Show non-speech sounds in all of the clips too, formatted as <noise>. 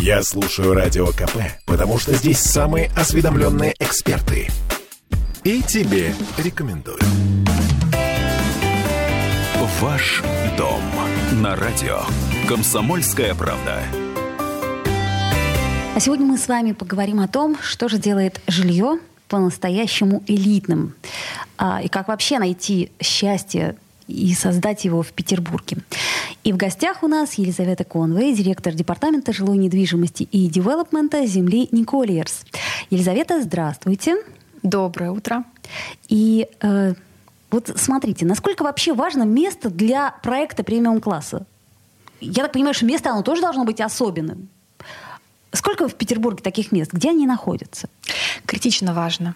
Я слушаю Радио КП, потому что здесь самые осведомленные эксперты. И тебе рекомендую. Ваш дом на радио. Комсомольская правда. А сегодня мы с вами поговорим о том, что же делает жилье по-настоящему элитным. А, и как вообще найти счастье и создать его в Петербурге. И в гостях у нас Елизавета Конвей, директор департамента жилой недвижимости и девелопмента земли Никольерс. Елизавета, здравствуйте. Доброе утро. И э, вот смотрите, насколько вообще важно место для проекта премиум-класса? Я так понимаю, что место оно тоже должно быть особенным. Сколько в Петербурге таких мест? Где они находятся? Критично важно.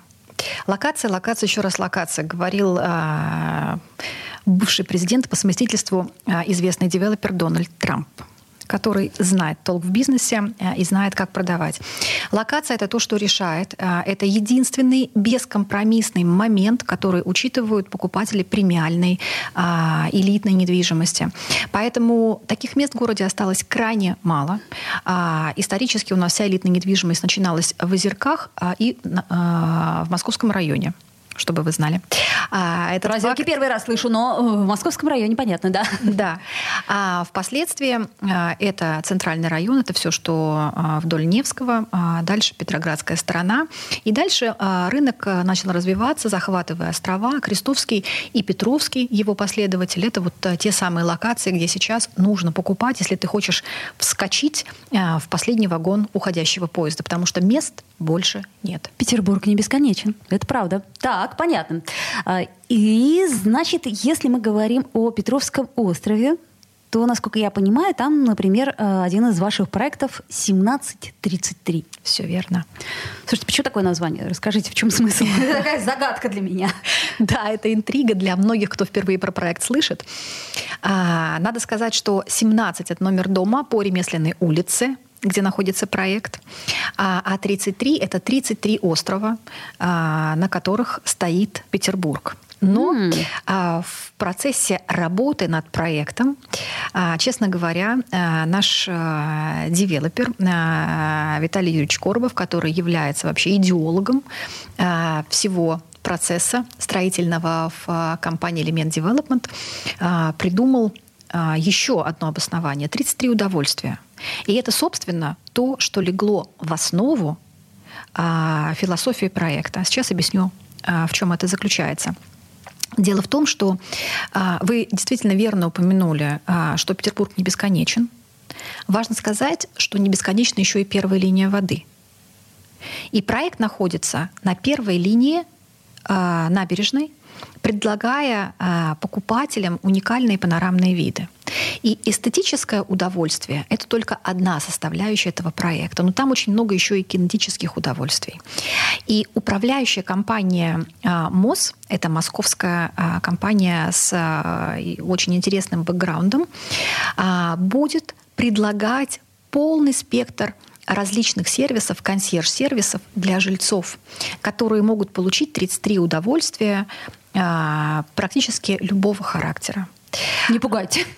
Локация, локация, еще раз локация. Говорил э, бывший президент по совместительству, э, известный девелопер Дональд Трамп который знает толк в бизнесе э, и знает, как продавать. Локация — это то, что решает. Э, это единственный бескомпромиссный момент, который учитывают покупатели премиальной а, элитной недвижимости. Поэтому таких мест в городе осталось крайне мало. А, исторически у нас вся элитная недвижимость начиналась в Озерках а, и в Московском районе чтобы вы знали. А, это Про факт... первый раз слышу, но э, в Московском районе понятно, да. <laughs> Да. А впоследствии а, это центральный район, это все, что а, вдоль Невского, а, дальше Петроградская сторона. И дальше рынок начал развиваться, захватывая острова, Крестовский и Петровский, его последователь. Это вот те самые локации, где сейчас нужно покупать, если ты хочешь вскочить в последний вагон уходящего поезда, потому что мест больше нет. Петербург не бесконечен, это правда. Так, понятно. А, и, значит, если мы говорим о Петровском острове, то, насколько я понимаю, там, например, а, один из ваших проектов 1733. Все верно. Слушайте, почему такое название? Расскажите, в чем смысл? <laughs> Это такая загадка для меня. Да, это интрига для многих, кто впервые про проект слышит. А, надо сказать, что 17 — это номер дома по ремесленной улице, где находится проект. А, а 33 — это 33 острова, а, на которых стоит Петербург. Но mm. а, в процессе работы над проектом, а, честно говоря, а, наш а, девелопер а, Виталий Юрьевич Коробов, который является вообще идеологом а, всего процесса строительного в компании Element Development, а, придумал а, еще одно обоснование. 33 удовольствия. И это, собственно, то, что легло в основу а, философии проекта. Сейчас объясню, а, в чем это заключается. Дело в том, что а, вы действительно верно упомянули, а, что Петербург не бесконечен. Важно сказать, что не бесконечна еще и первая линия воды. И проект находится на первой линии а, набережной, предлагая а, покупателям уникальные панорамные виды. И эстетическое удовольствие — это только одна составляющая этого проекта, но там очень много еще и кинетических удовольствий. И управляющая компания а, МОЗ, это московская а, компания с а, очень интересным бэкграундом, будет предлагать полный спектр различных сервисов, консьерж-сервисов для жильцов, которые могут получить 33 удовольствия практически любого характера. Не пугайте. <laughs>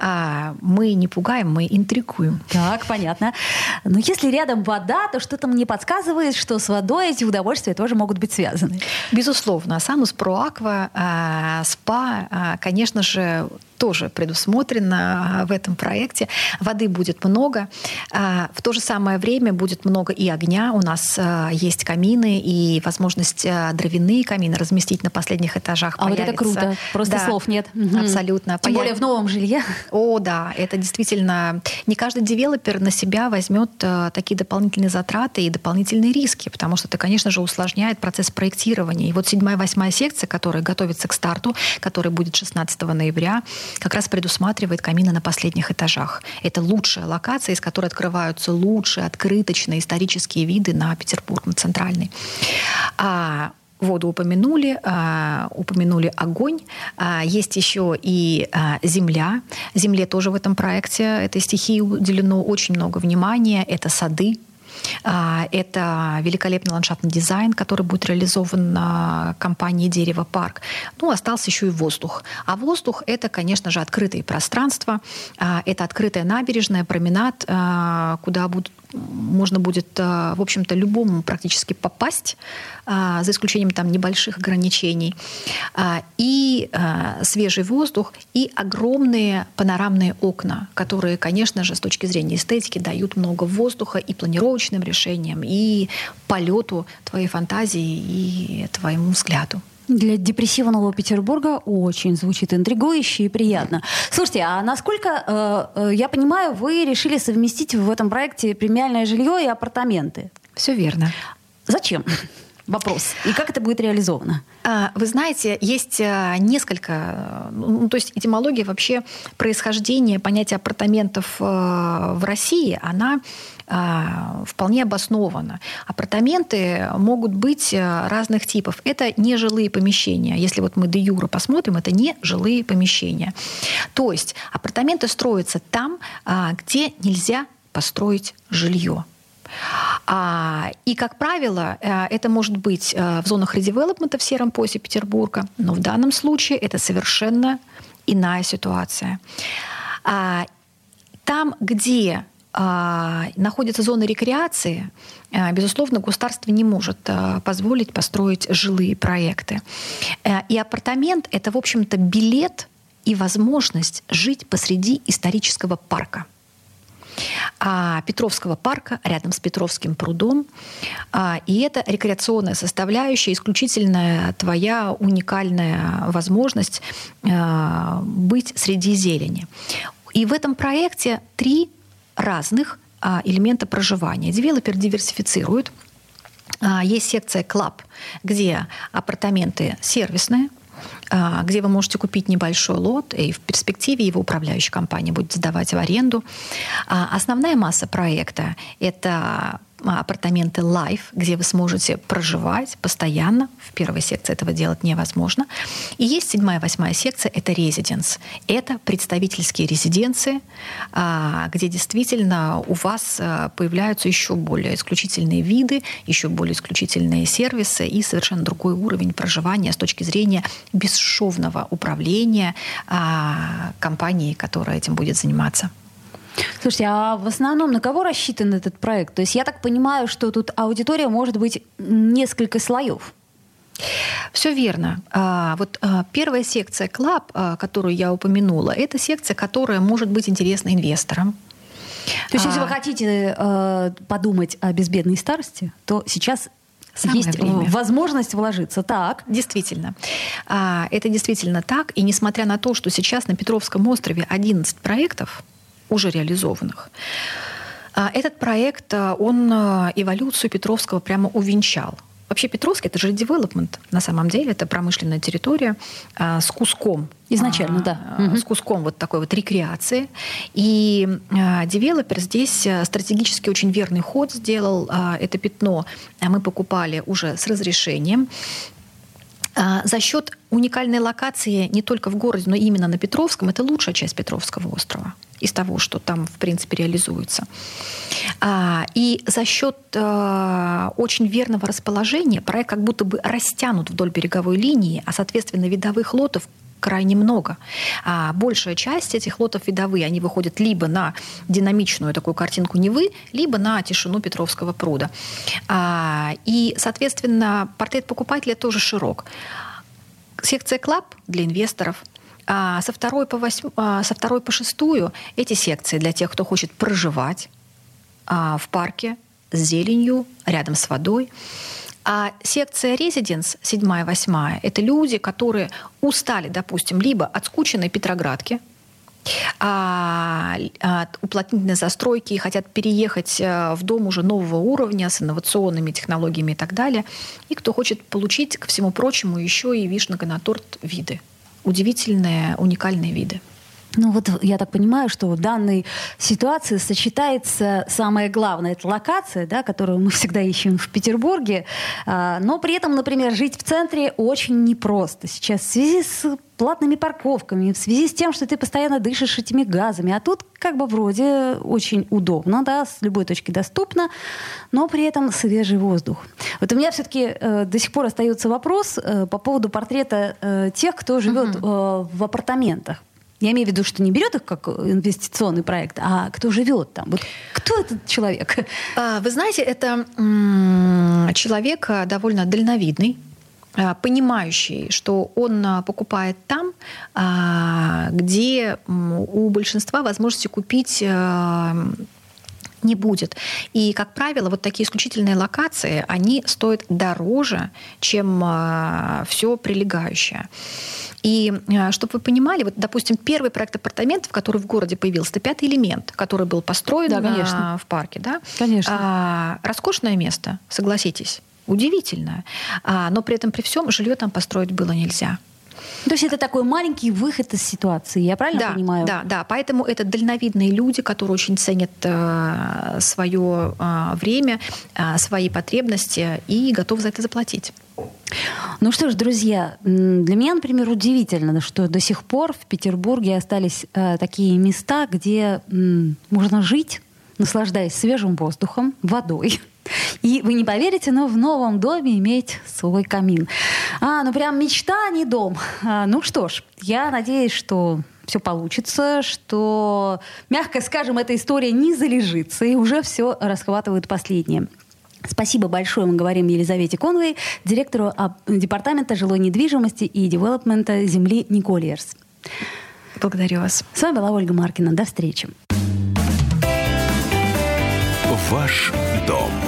А мы не пугаем, мы интригуем. Так, понятно. Но если рядом вода, то что-то мне подсказывает, что с водой эти удовольствия тоже могут быть связаны. Безусловно. Санус Про Аква, а, СПА, а, конечно же, тоже предусмотрено а, в этом проекте. Воды будет много. А, в то же самое время будет много и огня. У нас а, есть камины и возможность дровяные камины разместить на последних этажах. А появится. вот это круто. Просто да, слов нет. Абсолютно. Тем Появ... более в новом жилье. О, да. Это действительно... Не каждый девелопер на себя возьмет такие дополнительные затраты и дополнительные риски, потому что это, конечно же, усложняет процесс проектирования. И вот седьмая, восьмая секция, которая готовится к старту, который будет 16 ноября, как раз предусматривает камины на последних этажах. Это лучшая локация, из которой открываются лучшие открыточные исторические виды на Петербург, на центральный. А воду упомянули, а, упомянули огонь. А, есть еще и а, земля. Земле тоже в этом проекте, этой стихии уделено очень много внимания. Это сады, это великолепный ландшафтный дизайн, который будет реализован на компании «Дерево Парк». Ну, остался еще и воздух. А воздух — это, конечно же, открытые пространства. А, это открытая набережная, променад, а, куда будут можно будет, в общем-то, любому практически попасть, за исключением там небольших ограничений. И свежий воздух, и огромные панорамные окна, которые, конечно же, с точки зрения эстетики дают много воздуха и планировочным решениям, и полету твоей фантазии и твоему взгляду. Для депрессивного Петербурга очень звучит интригующе и приятно. Слушайте, а насколько, э, э, я понимаю, вы решили совместить в этом проекте премиальное жилье и апартаменты? Все верно. Зачем? <laughs> Вопрос. И как это будет реализовано? А, вы знаете, есть э, несколько, ну, то есть этимология вообще происхождения понятия апартаментов в России, она вполне обоснована. Апартаменты могут быть э, разных типов. Это не жилые помещения. Если вот мы до юра посмотрим, это не жилые помещения. То есть апартаменты строятся там, а, где нельзя построить жилье. А, и, как правило, э, это может быть э, в зонах редевелопмента в сером поясе Петербурга, но в данном случае это совершенно иная ситуация. А, там, где а, находятся зоны рекреации, а, безусловно, государство не может а, позволить построить жилые проекты. Э, и апартамент — это, в общем-то, билет и возможность жить посреди исторического парка. Петровского парка рядом с Петровским прудом. И это рекреационная составляющая, исключительная твоя уникальная возможность быть среди зелени. И в этом проекте три разных а, элемента проживания. Девелопер диверсифицирует. А, есть секция Club, где апартаменты сервисные, а, где вы можете купить небольшой лот, и в перспективе его управляющая компания будет сдавать в аренду. Основная масса проекта — это апартаменты Life, где вы сможете проживать постоянно. В первой секции этого делать невозможно. И есть седьмая, восьмая секция — это Residence. Это представительские резиденции, а, где действительно у вас а, появляются еще более исключительные виды, еще более исключительные сервисы и совершенно другой уровень проживания с точки зрения бесшовного управления компанией, которая этим будет заниматься. Слушайте, а в основном на кого рассчитан этот проект? То есть я так понимаю, что тут аудитория может быть несколько слоев. Все верно. А, вот а, первая секция Club, а, которую я упомянула, это секция, которая может быть интересна инвесторам. То есть, если вы хотите э, подумать о безбедной старости, то сейчас Самое есть время. возможность вложиться. Так. Действительно. Это действительно так. И несмотря на то, что сейчас на Петровском острове 11 проектов, уже реализованных. А этот проект, а, он а, эволюцию Петровского прямо увенчал. Вообще Петровский это же девелопмент, на самом деле это промышленная территория а, с куском. Изначально, а, да. А, с куском вот такой вот рекреации. И а, девелопер здесь стратегически очень верный ход сделал. А, это пятно мы покупали уже с разрешением. А, за счет уникальной локации не только в городе, но именно на Петровском, это лучшая часть Петровского острова из того, что там, в принципе, реализуется. А, и за счет а, очень верного расположения проект как будто бы растянут вдоль береговой линии, а, соответственно, видовых лотов крайне много. А большая часть этих лотов видовые, они выходят либо на динамичную такую картинку Невы, либо на тишину Петровского пруда. А, и, соответственно, портрет покупателя тоже широк. Секция Club для инвесторов, а со, второй по восьм... а, со второй по шестую эти секции для тех, кто хочет проживать а, в парке с зеленью, рядом с водой. А секция Residence, седьмая, восьмая, это люди, которые устали, допустим, либо от скученной Петроградки, а, от уплотнительной застройки и хотят переехать э, в дом уже нового уровня с инновационными технологиями и так далее. И кто хочет получить, ко всему прочему, еще и вишенка на торт виды. Удивительные, уникальные виды. Ну вот я так понимаю, что в данной ситуации сочетается самое главное, это локация, да, которую мы <laughs> всегда ищем в Петербурге, а, но при этом, например, жить в центре очень непросто. Сейчас в связи с платными парковками, в связи с тем, что ты постоянно дышишь этими газами. А тут как бы вроде очень удобно, да, с любой точки доступно, но при этом свежий воздух. Вот у меня все-таки э, до сих пор остается вопрос э, по поводу портрета э, тех, кто живет э, в апартаментах. Я имею в виду, что не берет их как инвестиционный проект, а кто живет там. Вот кто этот человек? А, вы знаете, это человек а, довольно дальновидный, а, понимающий, что он покупает там, где у большинства возможности купить не будет. И, как правило, вот такие исключительные локации, они стоят дороже, чем все прилегающее. И а, чтобы вы понимали, вот, допустим, первый проект апартаментов, который в городе появился, это пятый элемент, который был построен да, конечно. в парке. Да? Конечно. А, роскошное место, согласитесь, удивительное. А, но при этом при всем жилье там построить было нельзя. То есть это такой маленький выход из ситуации, я правильно да, понимаю? Да, да. Поэтому это дальновидные люди, которые очень ценят э, свое э, время, э, свои потребности и готовы за это заплатить. Ну что ж, друзья, для меня, например, удивительно, что до сих пор в Петербурге остались э, такие места, где э, можно жить, наслаждаясь свежим воздухом, водой. И вы не поверите, но в новом доме иметь свой камин. А, ну прям мечта, а не дом. А, ну что ж, я надеюсь, что все получится, что, мягко скажем, эта история не залежится и уже все расхватывает последнее. Спасибо большое, мы говорим Елизавете Конвей, директору Департамента жилой недвижимости и девелопмента земли Никольерс. Благодарю вас. С вами была Ольга Маркина. До встречи. Ваш дом